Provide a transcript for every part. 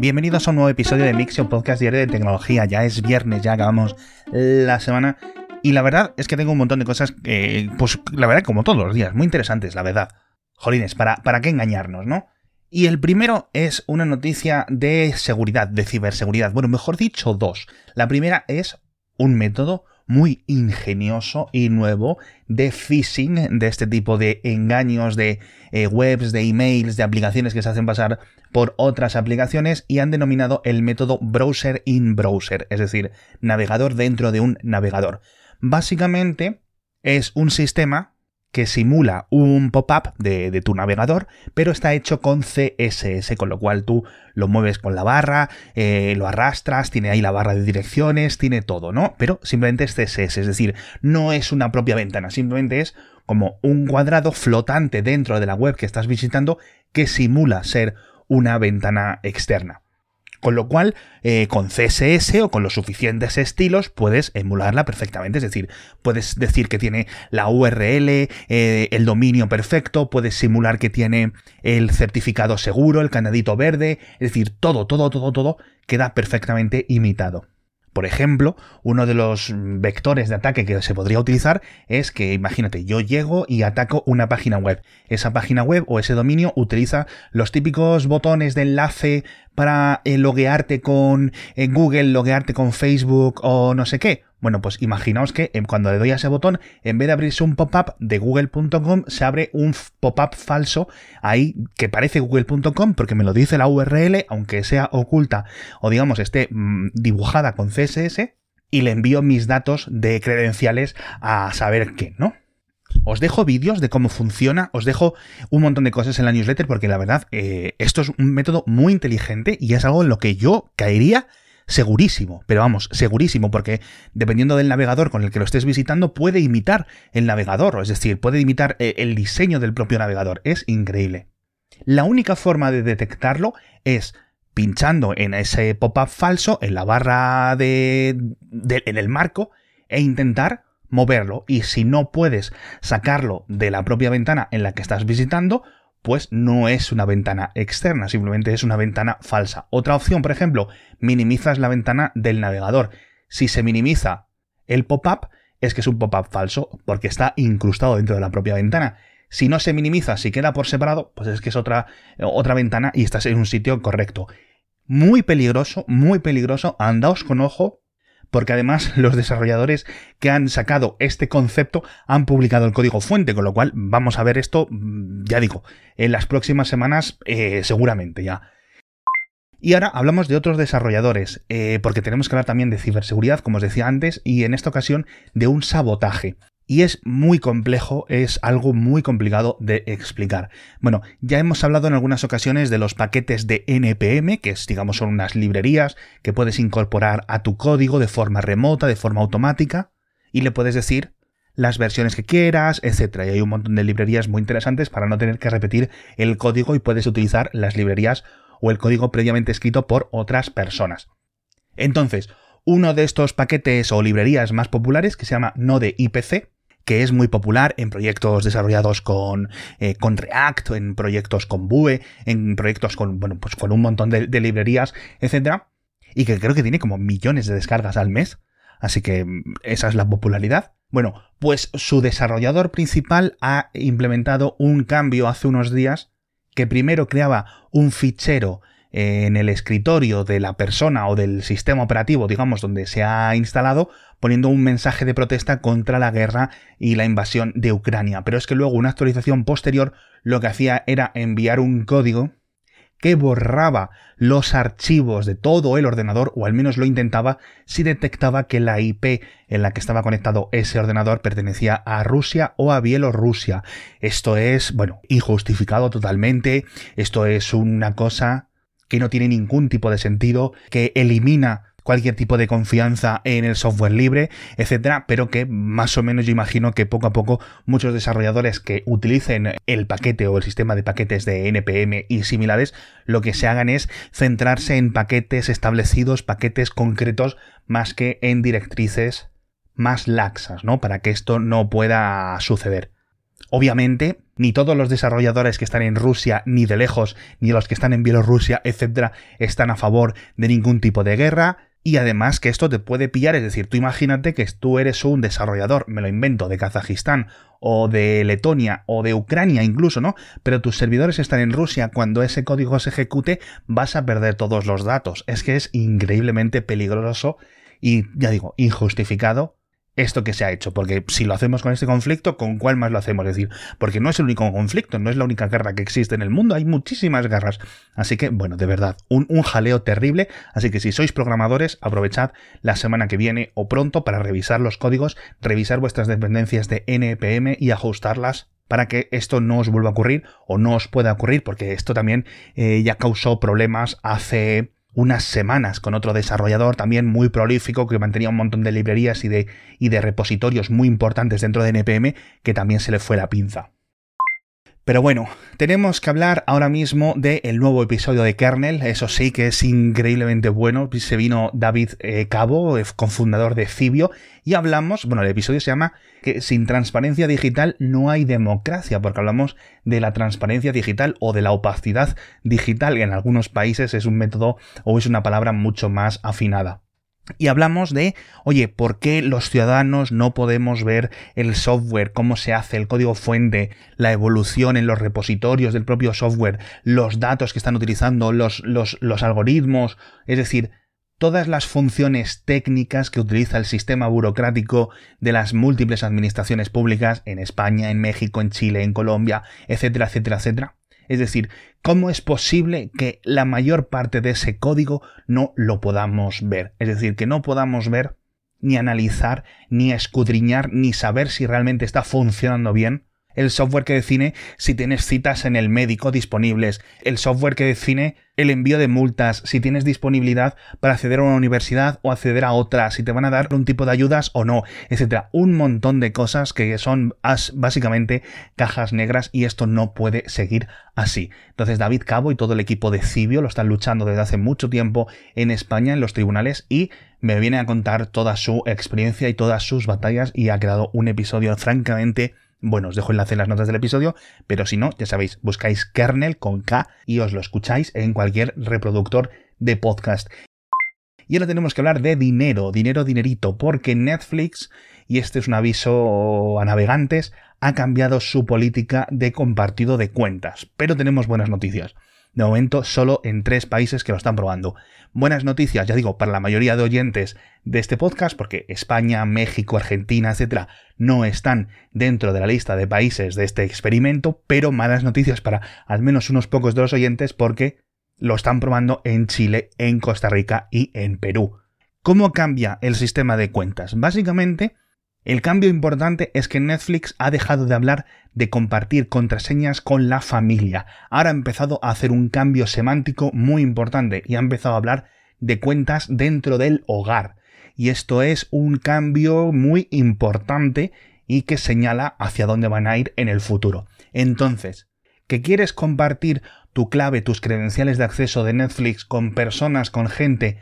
Bienvenidos a un nuevo episodio de Mixio Podcast Diario de Tecnología. Ya es viernes, ya acabamos la semana. Y la verdad es que tengo un montón de cosas, pues la verdad, como todos los días, muy interesantes, la verdad. Jolines, ¿para, ¿para qué engañarnos, no? Y el primero es una noticia de seguridad, de ciberseguridad. Bueno, mejor dicho, dos. La primera es un método muy ingenioso y nuevo de phishing, de este tipo de engaños de eh, webs, de emails, de aplicaciones que se hacen pasar por otras aplicaciones y han denominado el método browser in browser, es decir, navegador dentro de un navegador. Básicamente es un sistema que simula un pop-up de, tu navegador, pero está hecho con CSS, con lo cual tú lo mueves con la barra, eh, lo arrastras, tiene ahí la barra de direcciones, tiene todo, ¿no? Pero simplemente es CSS, es decir, no es una propia ventana, simplemente es como un cuadrado flotante dentro de la web que estás visitando que simula ser una ventana externa. Con lo cual, eh, con CSS o con los suficientes estilos puedes emularla perfectamente. Es decir, puedes decir que tiene la URL, eh, el dominio perfecto, puedes simular que tiene el certificado seguro, el candadito verde. Es decir, todo, todo, todo, todo queda perfectamente imitado. Por ejemplo, uno de los vectores de ataque que se podría utilizar es que, imagínate, yo llego y ataco una página web. Esa página web o ese dominio utiliza los típicos botones de enlace para eh, loguearte con eh, Google, loguearte con Facebook o no sé qué. Bueno, pues imaginaos que eh, cuando le doy a ese botón, en vez de abrirse un pop-up de google.com, se abre un pop-up falso ahí que parece google.com porque me lo dice la URL, aunque sea oculta o digamos esté mm, dibujada con CSS, y le envío mis datos de credenciales a saber qué, ¿no? Os dejo vídeos de cómo funciona, os dejo un montón de cosas en la newsletter porque la verdad eh, esto es un método muy inteligente y es algo en lo que yo caería segurísimo, pero vamos, segurísimo, porque dependiendo del navegador con el que lo estés visitando, puede imitar el navegador, es decir, puede imitar eh, el diseño del propio navegador. Es increíble. La única forma de detectarlo es pinchando en ese pop-up falso, en la barra de, de, en el marco, e intentar moverlo. Y si no puedes sacarlo de la propia ventana en la que estás visitando, pues no es una ventana externa, simplemente es una ventana falsa. Otra opción, por ejemplo, minimizas la ventana del navegador. Si se minimiza el pop-up, es que es un pop-up falso, porque está incrustado dentro de la propia ventana. Si no se minimiza, si queda por separado, pues es que es otra, otra ventana y estás en un sitio correcto. Muy peligroso, muy peligroso, andaos con ojo porque además los desarrolladores que han sacado este concepto han publicado el código fuente, con lo cual vamos a ver esto, mm, ya digo, en las próximas semanas eh, seguramente ya. Y ahora hablamos de otros desarrolladores, eh, porque tenemos que hablar también de ciberseguridad, como os decía antes, y en esta ocasión de un sabotaje y es muy complejo, es algo muy complicado de explicar. Bueno, ya hemos hablado en algunas ocasiones de los paquetes de NPM, que es, digamos, son unas librerías que puedes incorporar a tu código de forma remota, de forma automática, y le puedes decir las versiones que quieras, etc. Y hay un montón de librerías muy interesantes para no tener que repetir el código y puedes utilizar las librerías o el código previamente escrito por otras personas. Entonces, uno de estos paquetes o librerías más populares que se llama Node IPC, que es muy popular en proyectos desarrollados con, eh, con React, en proyectos con Vue, en proyectos con, bueno, pues con un montón de, de librerías, etc. Y que creo que tiene como millones de descargas al mes. Así que mm, esa es la popularidad. Bueno, pues su desarrollador principal ha implementado un cambio hace unos días que primero creaba un fichero en el escritorio de la persona o del sistema operativo, digamos, donde se ha instalado, poniendo un mensaje de protesta contra la guerra y la invasión de Ucrania. Pero es que luego una actualización posterior lo que hacía era enviar un código que borraba los archivos de todo el ordenador, o al menos lo intentaba, si detectaba que la IP en la que estaba conectado ese ordenador pertenecía a Rusia o a Bielorrusia. Esto es, bueno, injustificado totalmente, esto es una cosa que no tiene ningún tipo de sentido, que elimina cualquier tipo de confianza en el software libre, etcétera, pero que más o menos yo imagino que poco a poco muchos desarrolladores que utilicen el paquete o el sistema de paquetes de NPM y similares, lo que se hagan es centrarse en paquetes establecidos, paquetes concretos, más que en directrices más laxas, ¿no? Para que esto no pueda suceder. Obviamente, ni todos los desarrolladores que están en Rusia, ni de lejos, ni los que están en Bielorrusia, etcétera, están a favor de ningún tipo de guerra. Y además que esto te puede pillar, es decir, tú imagínate que tú eres un desarrollador, me lo invento, de Kazajistán o de Letonia o de Ucrania incluso, ¿no? Pero tus servidores están en Rusia, cuando ese código se ejecute vas a perder todos los datos. Es que es increíblemente peligroso y, ya digo, injustificado esto que se ha hecho, porque si lo hacemos con este conflicto, ¿con cuál más lo hacemos? Es decir, porque no es el único conflicto, no es la única guerra que existe en el mundo, hay muchísimas guerras. Así que, bueno, de verdad, un, un jaleo terrible, así que si sois programadores, aprovechad la semana que viene o pronto para revisar los códigos, revisar vuestras dependencias de NPM y ajustarlas para que esto no os vuelva a ocurrir o no os pueda ocurrir, porque esto también eh, ya causó problemas hace unas semanas con otro desarrollador también muy prolífico que mantenía un montón de librerías y de, y de repositorios muy importantes dentro de NPM que también se le fue la pinza. Pero bueno, tenemos que hablar ahora mismo del nuevo episodio de Kernel, eso sí que es increíblemente bueno, se vino David eh, Cabo, eh, cofundador de Cibio, y hablamos, bueno, el episodio se llama que sin transparencia digital no hay democracia, porque hablamos de la transparencia digital o de la opacidad digital, que en algunos países es un método o es una palabra mucho más afinada. Y hablamos de, oye, ¿por qué los ciudadanos no podemos ver el software, cómo se hace, el código fuente, la evolución en los repositorios del propio software, los datos que están utilizando, los, los, los algoritmos, es decir, todas las funciones técnicas que utiliza el sistema burocrático de las múltiples administraciones públicas en España, en México, en Chile, en Colombia, etcétera, etcétera, etcétera? Es decir, ¿cómo es posible que la mayor parte de ese código no lo podamos ver? Es decir, que no podamos ver ni analizar, ni escudriñar, ni saber si realmente está funcionando bien el software que define si tienes citas en el médico disponibles, el software que define el envío de multas, si tienes disponibilidad para acceder a una universidad o acceder a otra, si te van a dar un tipo de ayudas o no, etcétera. Un montón de cosas que son básicamente cajas negras y esto no puede seguir así. Entonces David Cabo y todo el equipo de Cibio lo están luchando desde hace mucho tiempo en España en los tribunales y me viene a contar toda su experiencia y todas sus batallas y ha quedado un episodio francamente bueno, os dejo enlace en las notas del episodio, pero si no, ya sabéis, buscáis kernel con K y os lo escucháis en cualquier reproductor de podcast. Y ahora tenemos que hablar de dinero, dinero, dinerito, porque Netflix, y este es un aviso a navegantes, ha cambiado su política de compartido de cuentas. Pero tenemos buenas noticias. De momento, solo en tres países que lo están probando. Buenas noticias, ya digo, para la mayoría de oyentes de este podcast, porque España, México, Argentina, etcétera, no están dentro de la lista de países de este experimento, pero malas noticias para al menos unos pocos de los oyentes, porque lo están probando en Chile, en Costa Rica y en Perú. ¿Cómo cambia el sistema de cuentas? Básicamente, el cambio importante es que Netflix ha dejado de hablar de compartir contraseñas con la familia. Ahora ha empezado a hacer un cambio semántico muy importante y ha empezado a hablar de cuentas dentro del hogar. Y esto es un cambio muy importante y que señala hacia dónde van a ir en el futuro. Entonces, ¿que quieres compartir tu clave, tus credenciales de acceso de Netflix con personas, con gente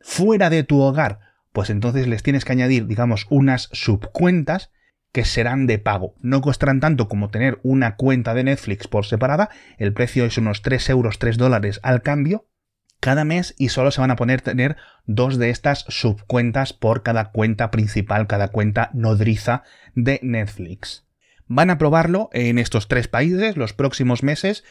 fuera de tu hogar? Pues entonces les tienes que añadir, digamos, unas subcuentas que serán de pago. No costarán tanto como tener una cuenta de Netflix por separada, el precio es unos 3 euros, 3 dólares al cambio cada mes y solo se van a poner tener dos de estas subcuentas por cada cuenta principal, cada cuenta nodriza de Netflix. Van a probarlo en estos tres países los próximos meses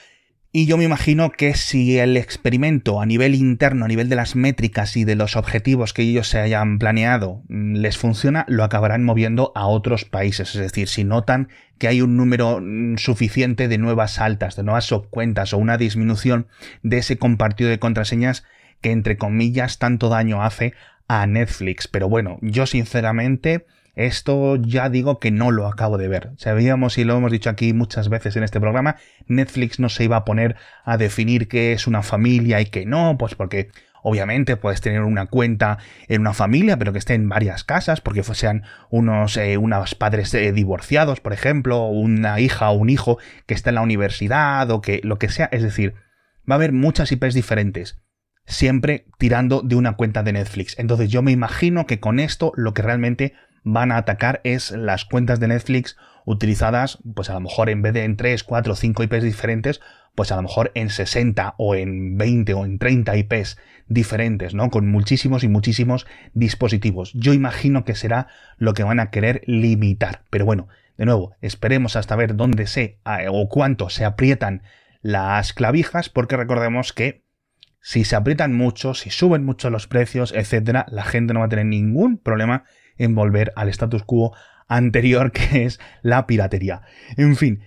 y yo me imagino que si el experimento a nivel interno, a nivel de las métricas y de los objetivos que ellos se hayan planeado mm, les funciona, lo acabarán moviendo a otros países. Es decir, si notan que hay un número mm, suficiente de nuevas altas, de nuevas subcuentas o una disminución de ese compartido de contraseñas que entre comillas tanto daño hace a Netflix. Pero bueno, yo sinceramente esto ya digo que no lo acabo de ver. Sabíamos y lo hemos dicho aquí muchas veces en este programa, Netflix no se iba a poner a definir qué es una familia y qué no, pues porque Obviamente puedes tener una cuenta en una familia, pero que esté en varias casas, porque sean unos, eh, unos padres eh, divorciados, por ejemplo, una hija o un hijo que está en la universidad, o que lo que sea. Es decir, va a haber muchas IPs diferentes, siempre tirando de una cuenta de Netflix. Entonces yo me imagino que con esto lo que realmente van a atacar es las cuentas de Netflix utilizadas, pues a lo mejor en vez de en 3, 4, 5 IPs diferentes, pues a lo mejor en 60 o en 20 o en 30 IPs diferentes, ¿no? Con muchísimos y muchísimos dispositivos. Yo imagino que será lo que van a querer limitar. Pero bueno, de nuevo, esperemos hasta ver dónde se o cuánto se aprietan las clavijas, porque recordemos que si se aprietan mucho, si suben mucho los precios, etcétera, la gente no va a tener ningún problema en volver al status quo anterior, que es la piratería. En fin,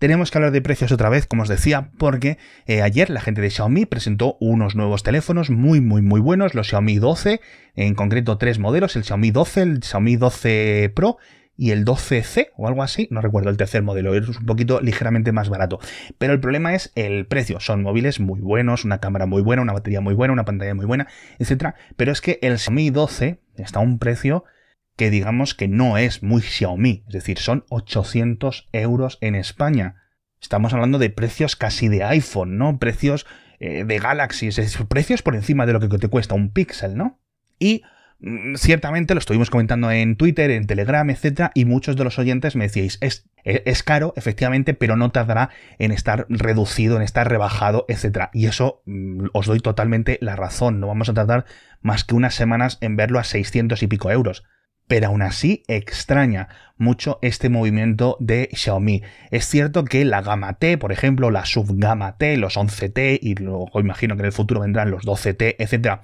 tenemos que hablar de precios otra vez, como os decía, porque eh, ayer la gente de Xiaomi presentó unos nuevos teléfonos muy, muy, muy buenos, los Xiaomi 12, en concreto tres modelos, el Xiaomi 12, el Xiaomi 12 Pro y el 12C o algo así, no recuerdo el tercer modelo, es un poquito ligeramente más barato. Pero el problema es el precio, son móviles muy buenos, una cámara muy buena, una batería muy buena, una pantalla muy buena, etc. Pero es que el Xiaomi 12 está a un precio que digamos que no es muy Xiaomi, es decir, son 800 euros en España. Estamos hablando de precios casi de iPhone, ¿no? Precios eh, de Galaxy, es precios por encima de lo que te cuesta un Pixel, ¿no? Y ciertamente lo estuvimos comentando en Twitter, en Telegram, etcétera, y muchos de los oyentes me decíais, es, es caro, efectivamente, pero no tardará en estar reducido, en estar rebajado, etcétera. Y eso mm, os doy totalmente la razón. No vamos a tardar más que unas semanas en verlo a 600 y pico euros. Pero aún así extraña mucho este movimiento de Xiaomi. Es cierto que la gama T, por ejemplo, la subgama T, los 11T y luego imagino que en el futuro vendrán los 12T, etcétera,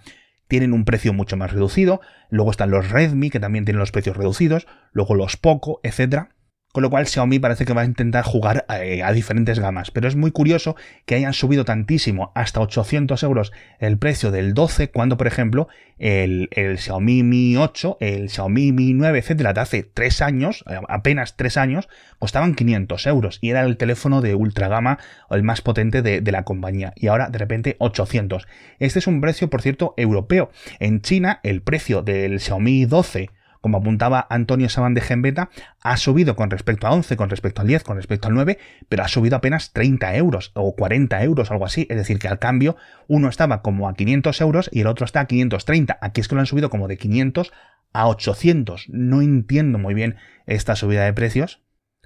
tienen un precio mucho más reducido, luego están los Redmi que también tienen los precios reducidos, luego los Poco, etcétera. Con lo cual Xiaomi parece que va a intentar jugar eh, a, diferentes gamas. Pero es muy curioso que hayan subido tantísimo, hasta 800 euros, el precio del 12, cuando por ejemplo el, Xiaomi Mi 8, el Xiaomi Mi 9, etcétera, de hace 3 años, eh, apenas 3 años, costaban 500 euros. Y era el teléfono de ultra gama, el más potente de, de la compañía. Y ahora de repente 800. Este es un precio, por cierto, europeo. En China, el precio del Xiaomi 12 como apuntaba Antonio Saban de Genbeta, ha subido con respecto a 11, con respecto al 10, con respecto al 9, pero ha subido apenas 30 euros o 40 euros, algo así. Es decir, que al cambio uno estaba como a 500 euros y el otro está a 530. Aquí es que lo han subido como de 500 a 800. No entiendo muy bien esta subida de precios,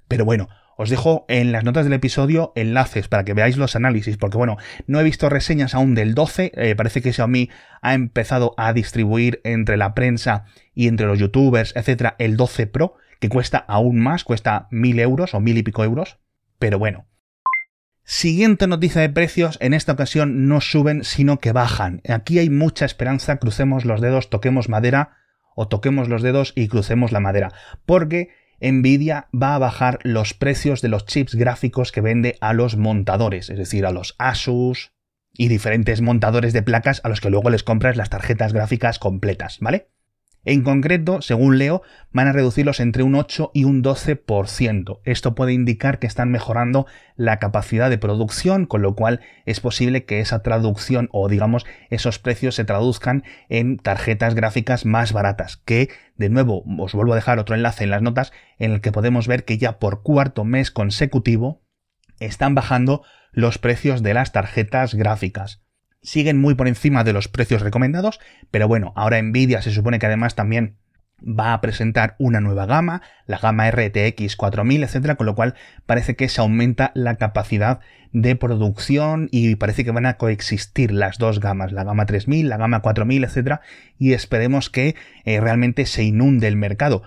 pero bueno, os dejo en las notas del episodio enlaces para que veáis los análisis, porque bueno, no he visto reseñas aún del 12, eh, parece que Xiaomi ha empezado a distribuir entre la prensa y entre los youtubers, etcétera, el 12 Pro, que cuesta aún más, cuesta mil euros o mil y pico euros, pero bueno. Siguiente noticia de precios, en esta ocasión no suben, sino que bajan. Aquí hay mucha esperanza, crucemos los dedos, toquemos madera, o toquemos los dedos y crucemos la madera, porque Nvidia va a bajar los precios de los chips gráficos que vende a los montadores, es decir, a los Asus y diferentes montadores de placas a los que luego les compras las tarjetas gráficas completas, ¿vale? En concreto, según leo, van a reducirlos entre un 8 y un 12%. Esto puede indicar que están mejorando la capacidad de producción, con lo cual es posible que esa traducción o digamos esos precios se traduzcan en tarjetas gráficas más baratas, que de nuevo os vuelvo a dejar otro enlace en las notas en el que podemos ver que ya por cuarto mes consecutivo están bajando los precios de las tarjetas gráficas siguen muy por encima de los precios recomendados, pero bueno, ahora Nvidia se supone que además también va a presentar una nueva gama, la gama RTX 4000, etcétera, con lo cual parece que se aumenta la capacidad de producción y parece que van a coexistir las dos gamas, la gama 3000, la gama 4000, etcétera, y esperemos que eh, realmente se inunde el mercado.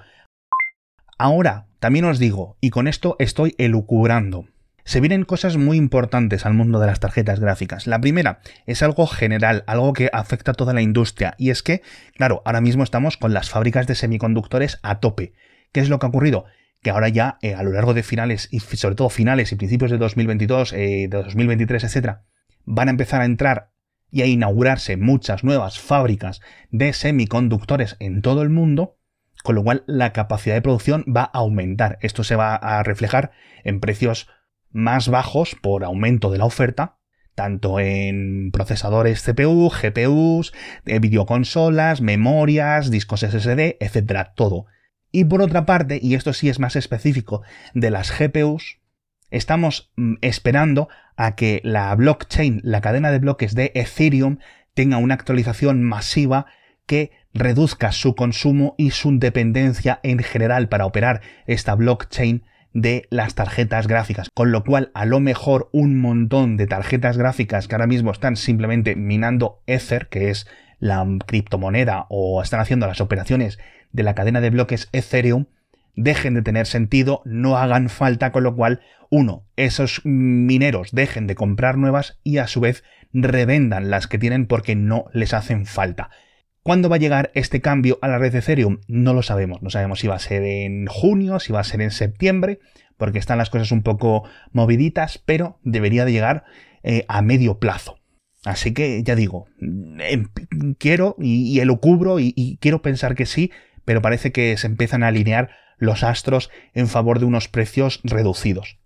Ahora, también os digo, y con esto estoy elucubrando, se vienen cosas muy importantes al mundo de las tarjetas gráficas. La primera es algo general, algo que afecta a toda la industria, y es que, claro, ahora mismo estamos con las fábricas de semiconductores a tope. ¿Qué es lo que ha ocurrido? Que ahora ya, eh, a lo largo de finales, y sobre todo finales y principios de 2022, eh, de 2023, etc., van a empezar a entrar y a inaugurarse muchas nuevas fábricas de semiconductores en todo el mundo, con lo cual la capacidad de producción va a aumentar. Esto se va a reflejar en precios más bajos por aumento de la oferta, tanto en procesadores CPU, GPUs, eh, videoconsolas, memorias, discos SSD, etcétera, todo. Y por otra parte, y esto sí es más específico de las GPUs, estamos mm, esperando a que la blockchain, la cadena de bloques de Ethereum, tenga una actualización masiva que reduzca su consumo y su dependencia en general para operar esta blockchain de las tarjetas gráficas, con lo cual a lo mejor un montón de tarjetas gráficas que ahora mismo están simplemente minando Ether, que es la criptomoneda, o están haciendo las operaciones de la cadena de bloques Ethereum, dejen de tener sentido, no hagan falta, con lo cual, uno, esos mineros dejen de comprar nuevas y a su vez revendan las que tienen porque no les hacen falta. ¿Cuándo va a llegar este cambio a la red de Ethereum? No lo sabemos. No sabemos si va a ser en junio, si va a ser en septiembre, porque están las cosas un poco moviditas, pero debería de llegar eh, a medio plazo. Así que ya digo, em, quiero y, y elucubro y, y quiero pensar que sí, pero parece que se empiezan a alinear los astros en favor de unos precios reducidos.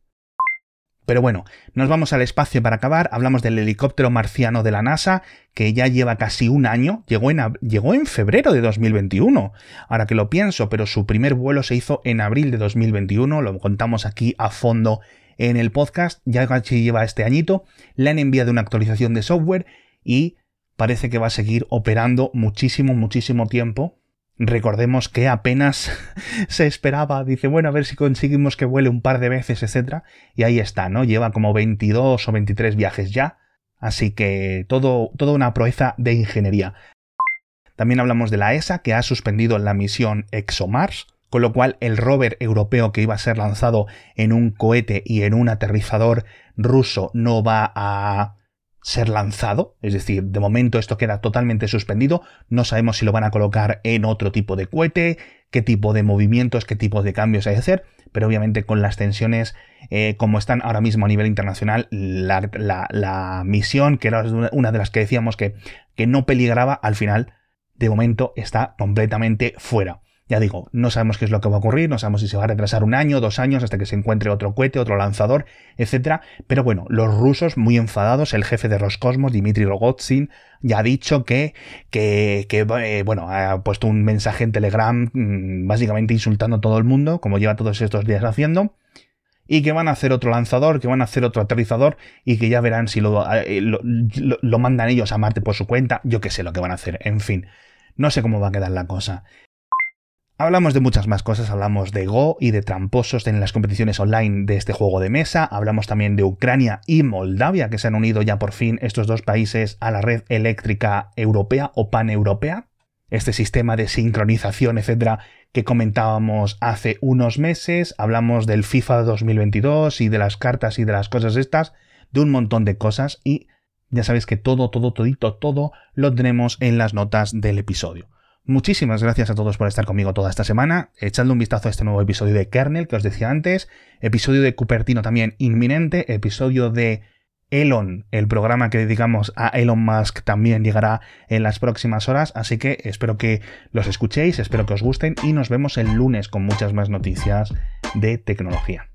Pero bueno, nos vamos al espacio para acabar. Hablamos del helicóptero marciano de la NASA, que ya lleva casi un año. Llegó en, llegó en febrero de 2021. Ahora que lo pienso, pero su primer vuelo se hizo en abril de 2021. Lo contamos aquí a fondo en el podcast. Ya casi lleva este añito. Le han enviado una actualización de software y parece que va a seguir operando muchísimo, muchísimo tiempo Recordemos que apenas se esperaba, dice, bueno, a ver si conseguimos que vuele un par de veces, etc. Y ahí está, ¿no? Lleva como 22 o 23 viajes ya. Así que todo, toda una proeza de ingeniería. También hablamos de la ESA, que ha suspendido la misión ExoMars, con lo cual el rover europeo que iba a ser lanzado en un cohete y en un aterrizador ruso no va a ser lanzado, es decir, de momento esto queda totalmente suspendido, no sabemos si lo van a colocar en otro tipo de cohete, qué tipo de movimientos, qué tipo de cambios hay que hacer, pero obviamente con las tensiones eh, como están ahora mismo a nivel internacional, la, misión, que era una de las que decíamos que, que no peligraba, al final, de momento está completamente fuera. Ya digo, no sabemos qué es lo que va a ocurrir, no sabemos si se va a retrasar un año, dos años, hasta que se encuentre otro cohete, otro lanzador, etc. Pero bueno, los rusos, muy enfadados, el jefe de Roscosmos, Dmitry Rogozin, ya ha dicho que, que, eh, bueno, ha puesto un mensaje en Telegram, mm, básicamente insultando a todo el mundo, como lleva todos estos días haciendo y que van a hacer otro lanzador, que van a hacer otro aterrizador y que ya verán si lo, eh, lo, lo, mandan ellos a Marte por su cuenta, yo qué sé lo que van a hacer, en fin, no sé cómo va a quedar la cosa. Hablamos de muchas más cosas, hablamos de Go y de tramposos en las competiciones online de este juego de mesa, hablamos también de Ucrania y Moldavia, que se han unido ya por fin estos dos países a la red eléctrica europea o paneuropea, este sistema de sincronización, etcétera, que comentábamos hace unos meses, hablamos del FIFA 2022 y de las cartas y de las cosas estas, de un montón de cosas y ya sabéis que todo, todo, todito, todo lo tenemos en las notas del episodio. Muchísimas gracias a todos por estar conmigo toda esta semana. Echadle un vistazo a este nuevo episodio de Kernel que os decía antes. Episodio de Cupertino también inminente. Episodio de Elon, el programa que dedicamos a Elon Musk también llegará en las próximas horas, así que espero que los escuchéis, espero que os gusten y nos vemos el lunes con muchas más noticias de tecnología.